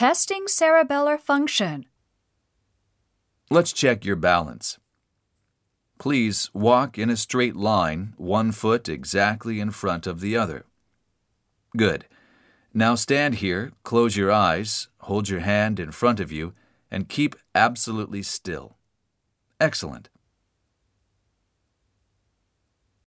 Testing cerebellar function. Let's check your balance. Please walk in a straight line, one foot exactly in front of the other. Good. Now stand here, close your eyes, hold your hand in front of you, and keep absolutely still. Excellent.